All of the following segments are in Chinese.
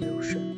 流水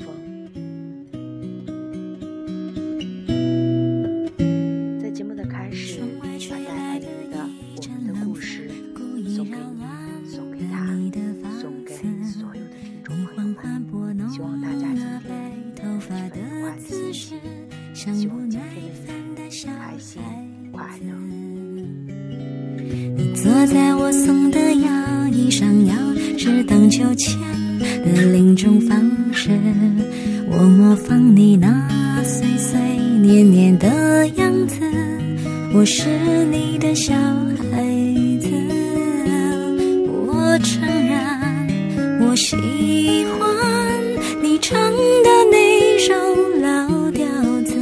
喜欢你唱的那首老调子，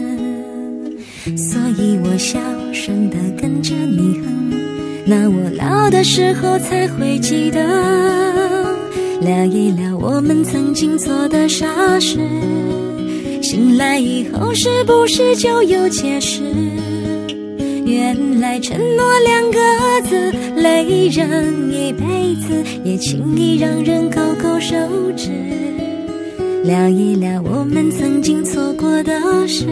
所以我小声的跟着你哼。那我老的时候才会记得，聊一聊我们曾经做的傻事。醒来以后是不是就有解释？原来承诺两个字累人一辈子，也轻易让人勾勾手指。聊一聊我们曾经错过的事，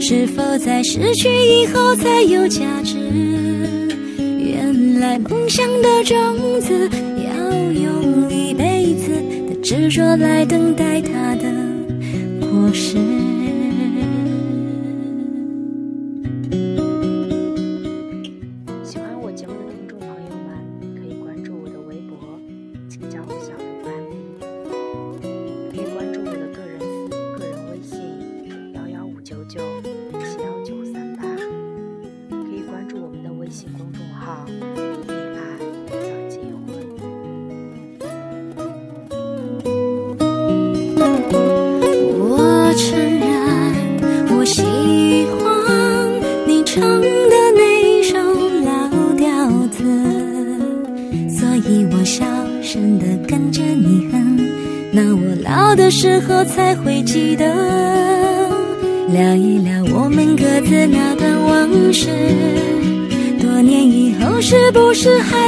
是否在失去以后才有价值？原来梦想的种子要用一辈子的执着来等待它的果实。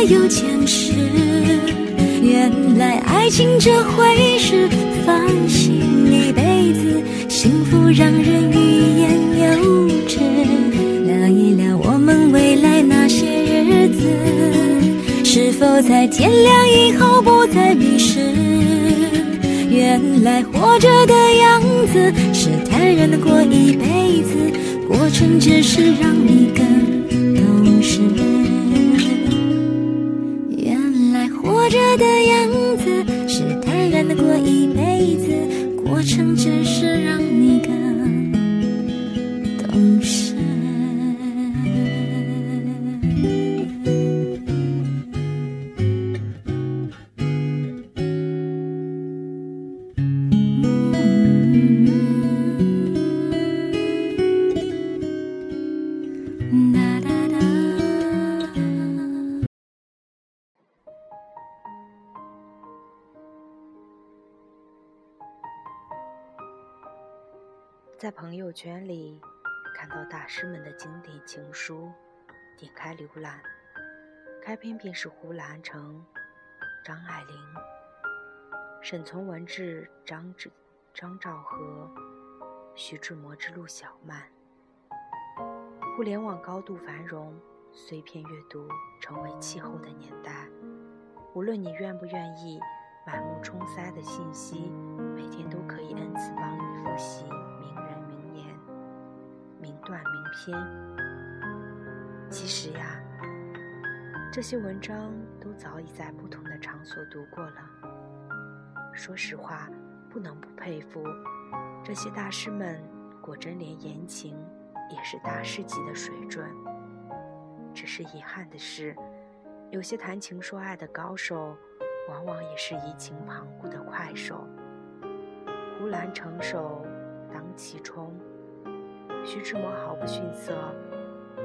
有坚持？原来爱情这回事，放心一辈子，幸福让人欲言又止。聊一聊我们未来那些日子，是否在天亮以后不再迷失？原来活着的样子是坦然的过一辈子，过程只是让你更的样子是坦然的过一辈子，过程只是让朋友圈里看到大师们的经典情书，点开浏览，开篇便是胡兰成、张爱玲、沈从文至张志、张兆和、徐志摩之陆小曼。互联网高度繁荣，碎片阅读成为气候的年代。无论你愿不愿意，满目冲塞的信息，每天都可以 n 次帮你复习、名段名篇。其实呀，这些文章都早已在不同的场所读过了。说实话，不能不佩服这些大师们，果真连言情也是大师级的水准。只是遗憾的是，有些谈情说爱的高手，往往也是移情旁骛的快手。胡兰成熟当其冲，徐志摩毫不逊色，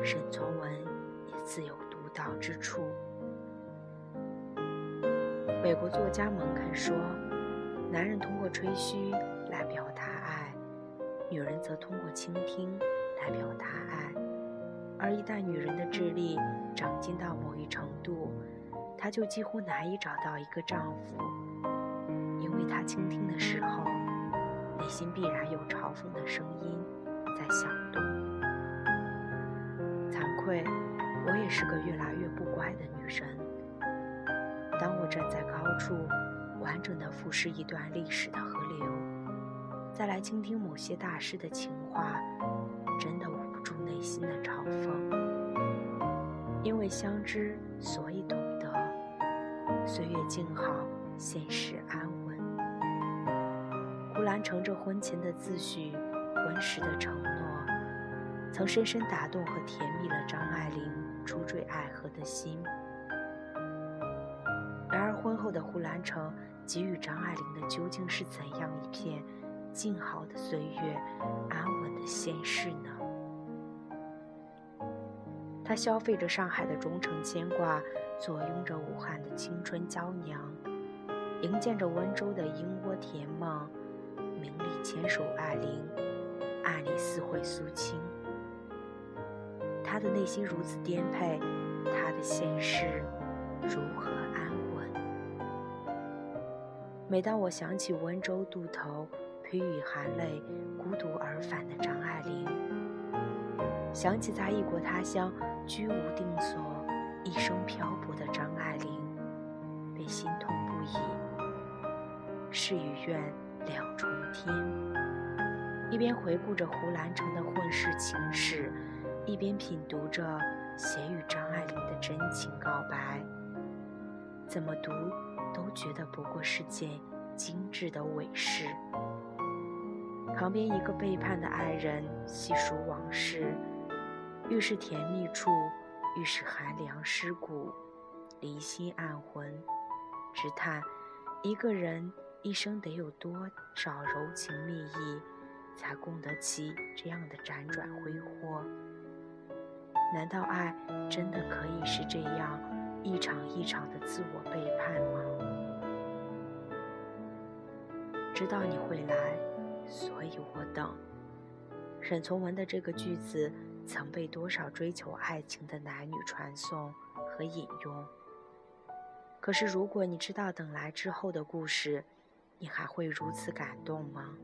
沈从文也自有独到之处。美国作家蒙肯说：“男人通过吹嘘来表达爱，女人则通过倾听来表达爱。而一旦女人的智力长进到某一程度，她就几乎难以找到一个丈夫，因为她倾听的时候，内心必然有嘲讽的声音在响动。惭愧，我也是个越来越不乖的女人。当我站在高处，完整的俯视一段历史的河流，再来倾听某些大师的情话，真的捂不住内心的嘲讽。因为相知，所以懂得。岁月静好，现实安稳。胡兰成这婚前的自诩，婚时的承诺，曾深深打动和甜蜜了张爱玲初坠爱河的心。然而，婚后的胡兰成给予张爱玲的究竟是怎样一片静好的岁月、安稳的现世呢？他消费着上海的忠诚牵挂，坐拥着武汉的青春娇娘，营建着温州的莺窝甜梦，名利牵手爱玲，暗里私会苏青。他的内心如此颠沛，他的现世如何安稳？每当我想起温州渡头，披雨含泪，孤独而返的张爱玲，想起在异国他乡。居无定所，一生漂泊的张爱玲，便心痛不已。事与愿两重天。一边回顾着胡兰成的混世情史，一边品读着写与张爱玲的真情告白，怎么读都觉得不过是件精致的伪事。旁边一个背叛的爱人细数往事。愈是甜蜜处，愈是寒凉尸骨，离心暗魂。只叹一个人一生得有多少柔情蜜意，才供得起这样的辗转挥霍？难道爱真的可以是这样一场一场的自我背叛吗？知道你会来，所以我等。沈从文的这个句子。曾被多少追求爱情的男女传颂和引用。可是，如果你知道等来之后的故事，你还会如此感动吗？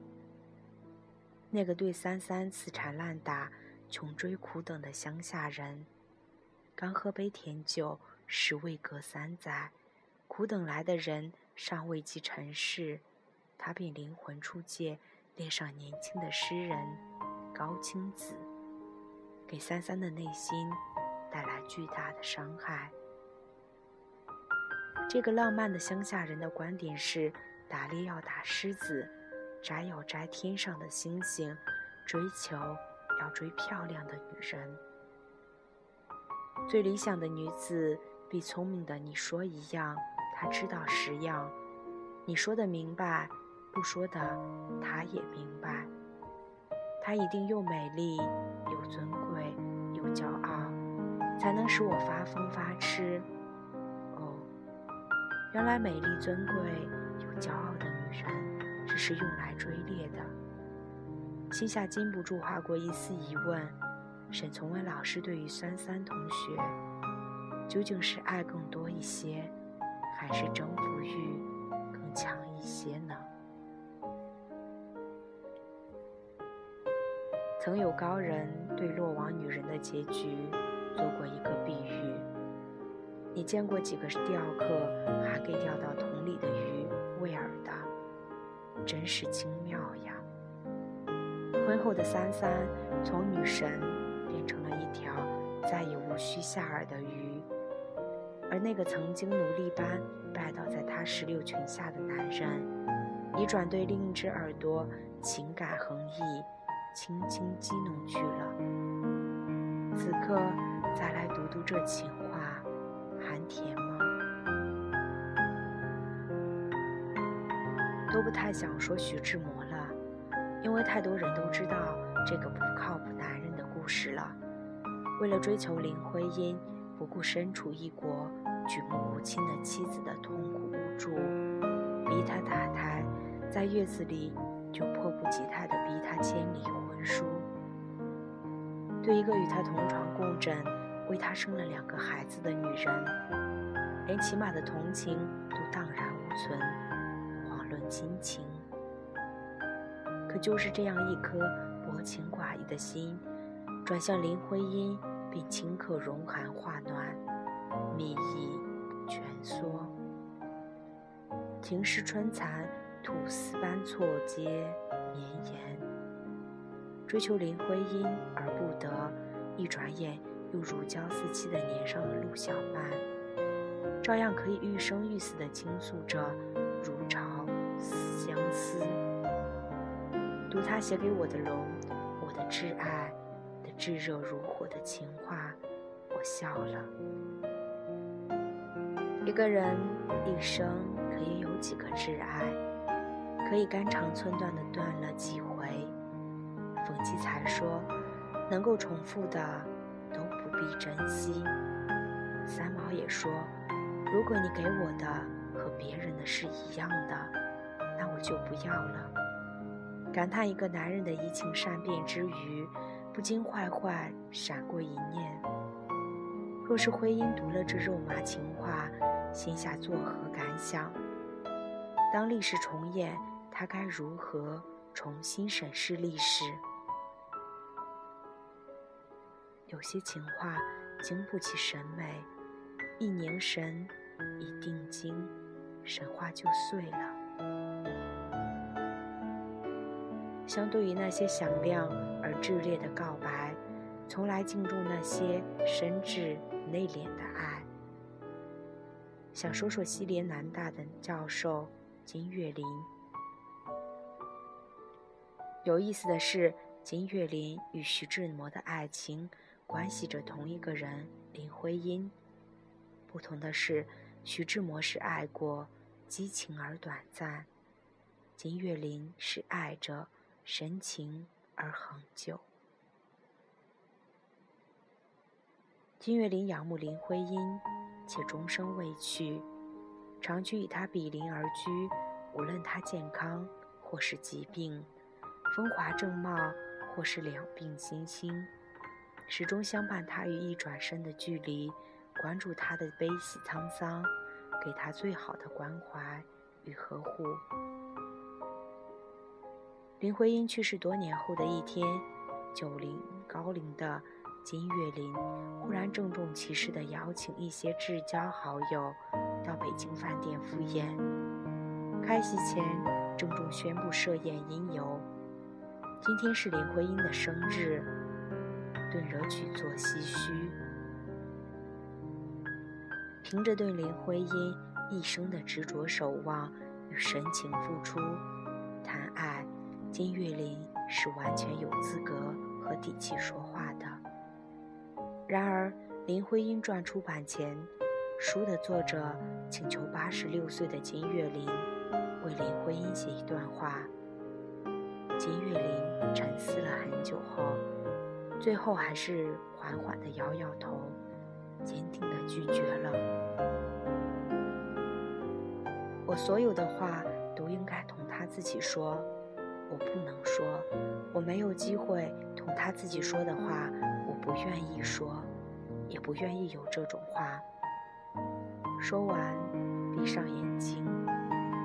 那个对三三死缠烂打、穷追苦等的乡下人，刚喝杯甜酒，时未隔三载，苦等来的人尚未及尘世，他便灵魂出界，恋上年轻的诗人高青子。给三三的内心带来巨大的伤害。这个浪漫的乡下人的观点是：打猎要打狮子，摘有摘天上的星星，追求要追漂亮的女人。最理想的女子，比聪明的你说一样，她知道十样。你说的明白，不说的她也明白。她一定又美丽又尊贵又骄傲，才能使我发疯发痴。哦，原来美丽尊贵又骄傲的女人，是用来追猎的。心下禁不住划过一丝疑问：沈从文老师对于三三同学，究竟是爱更多一些，还是征服欲更强一些呢？曾有高人对落网女人的结局做过一个比喻：你见过几个钓客还给钓到桶里的鱼喂饵的？真是精妙呀！婚后的三三从女神变成了一条再也无需下饵的鱼，而那个曾经奴隶般拜倒在她石榴裙下的男人，已转对另一只耳朵情感横溢。轻轻激弄去了。此刻再来读读这情话，还甜都不太想说徐志摩了，因为太多人都知道这个不靠谱男人的故事了。为了追求林徽因，不顾身处异国、举目无亲的妻子的痛苦无助，逼他打胎，在月子里就迫不及待地逼他签离婚。书对一个与他同床共枕、为他生了两个孩子的女人，连起码的同情都荡然无存，心情。可就是这样一颗薄情寡义的心，转向林徽因，并顷刻融寒化暖，蜜意蜷缩，庭试春蚕，吐丝般错接绵延。追求林徽因而不得，一转眼又如胶似漆的粘上了陆小曼，照样可以欲生欲死的倾诉着如潮相思。读他写给我的龙，我的挚爱的炙热如火的情话，我笑了。一个人一生可以有几个挚爱，可以肝肠寸断的断了几回。冯骥才说，能够重复的都不必珍惜。三毛也说，如果你给我的和别人的是一样的，就不要了。感叹一个男人的移情善变之余，不禁坏坏闪过一念：若是徽因读了这肉麻情话，心下作何感想？当历史重演，他该如何重新审视历史？有些情话经不起审美，一凝神，一定睛，神话就碎了。相对于那些响亮而炽烈的告白，从来敬重那些深挚内敛的爱。想说说西联南大的教授金岳霖。有意思的是，金岳霖与徐志摩的爱情关系着同一个人林徽因。不同的是，徐志摩是爱过，激情而短暂；金岳霖是爱着，深情而恒久。金岳霖仰慕林徽因。且终生未去，长居与他比邻而居，无论他健康或是疾病，风华正茂或是两鬓新星，始终相伴他于一转身的距离，关注他的悲喜沧桑，给他最好的关怀与呵护。林徽因去世多年后的一天，九零高龄的。金岳霖忽然郑重其事地邀请一些至交好友到北京饭店赴宴。开席前，郑重宣布设宴因由：今天是林徽因的生日，顿惹举座唏嘘。凭着对林徽因一生的执着守望与深情付出，谈爱，金岳霖是完全有资格和底气说话的。然而，《林徽因传》出版前，书的作者请求八十六岁的金岳霖为林徽因写一段话。金岳霖沉思了很久后，最后还是缓缓地摇摇头，坚定地拒绝了。我所有的话都应该同他自己说，我不能说，我没有机会同他自己说的话。我不愿意说，也不愿意有这种话。说完，闭上眼睛，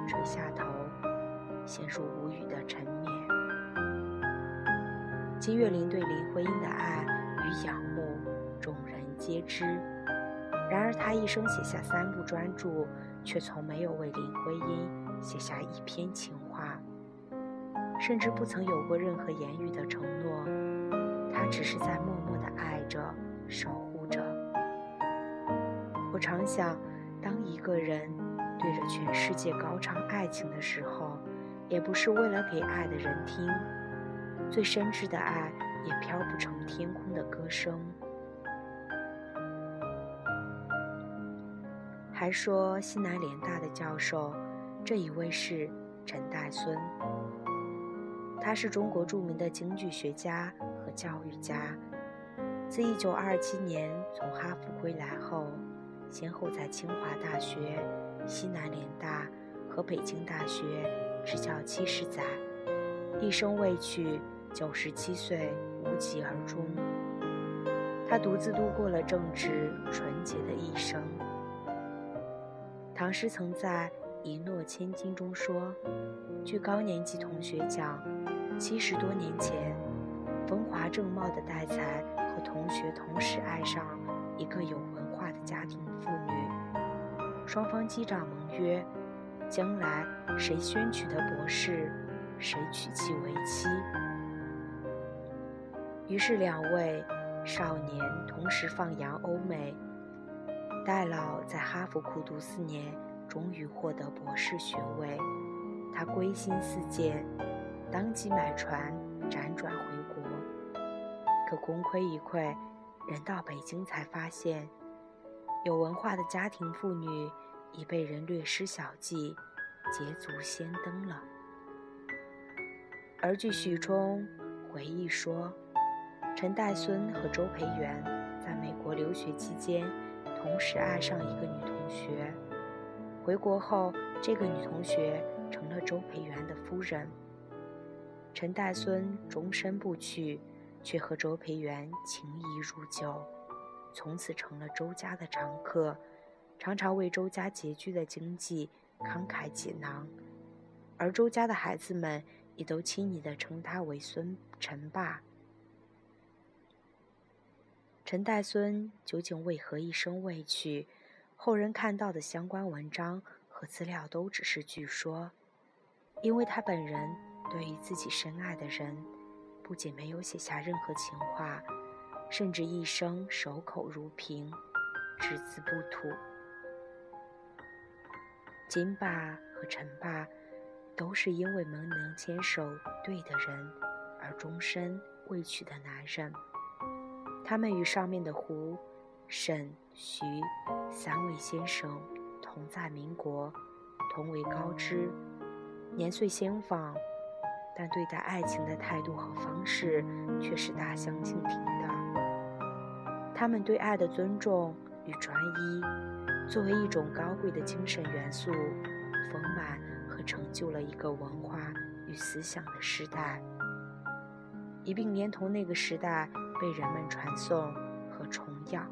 垂下头，陷入无语的沉眠。金岳霖对林徽因的爱与仰慕，众人皆知。然而，他一生写下三部专著，却从没有为林徽因写下一篇情话，甚至不曾有过任何言语的承诺。他只是在默默的爱着、守护着。我常想，当一个人对着全世界高唱爱情的时候，也不是为了给爱的人听，最深挚的爱也飘不成天空的歌声。还说西南联大的教授，这一位是陈岱孙，他是中国著名的京剧学家和。教育家，自1927年从哈佛归来后，先后在清华大学、西南联大和北京大学执教七十载，一生未娶，97岁无疾而终。他独自度过了正直纯洁的一生。唐诗曾在《一诺千金》中说：“据高年级同学讲，七十多年前。”风华正茂的戴才和同学同时爱上一个有文化的家庭妇女，双方击掌盟约，将来谁先娶的博士，谁娶妻为妻。于是两位少年同时放羊欧美。戴老在哈佛苦读四年，终于获得博士学位。他归心似箭，当即买船辗转回国。可功亏一篑，人到北京才发现，有文化的家庭妇女已被人略施小计，捷足先登了。而据许冲回忆说，陈岱孙和周培源在美国留学期间，同时爱上一个女同学。回国后，这个女同学成了周培源的夫人。陈岱孙终身不娶，却和周培源情谊如旧，从此成了周家的常客，常常为周家拮据的经济慷慨解囊，而周家的孩子们。也都亲昵地称他为孙陈霸。陈岱孙究竟为何一生未娶？后人看到的相关文章和资料都只是据说，因为他本人对于自己深爱的人，不仅没有写下任何情话，甚至一生守口如瓶，只字不吐。金霸和陈霸。都是因为没能牵手对的人，而终身未娶的男人。他们与上面的胡、沈、徐三位先生同在民国，同为高知，年岁相仿，但对待爱情的态度和方式却是大相径庭的。他们对爱的尊重与专一，作为一种高贵的精神元素，丰满和。成就了一个文化与思想的时代，一并连同那个时代被人们传颂和崇仰。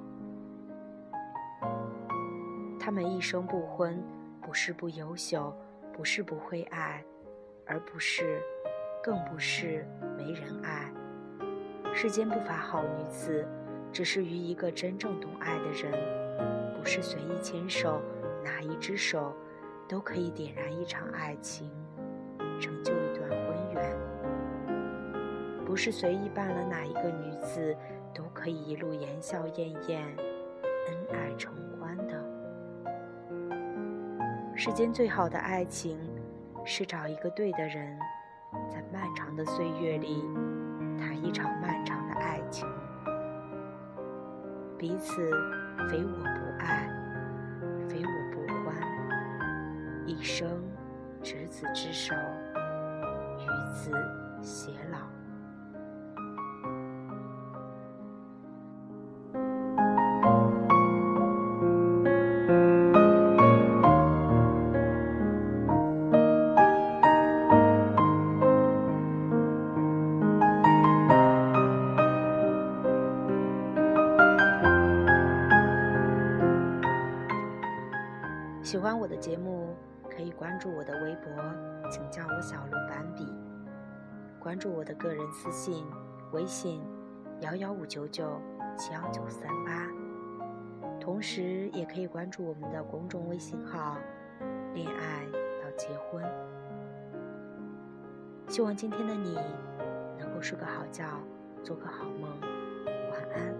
他们一生不婚，不是不优秀，不是不会爱，而不是，更不是没人爱。世间不乏好女子，只是与一个真正懂爱的人，不是随意牵手，哪一只手。都可以点燃一场爱情，成就一段婚缘。不是随意办了哪一个女子，都可以一路言笑晏晏，恩爱成。世间最好的爱情，是找一个对的人，在漫长的岁月里，谈一场漫长的爱情。彼此非我不爱。非我不欢一生执子之手，与子偕老。喜欢我的节目。可以关注我的微博，请叫我小鹿斑比。关注我的个人私信，微信幺幺五九九七幺九三八。同时，也可以关注我们的公众微信号“恋爱到结婚”。希望今天的你能够睡个好觉，做个好梦。晚安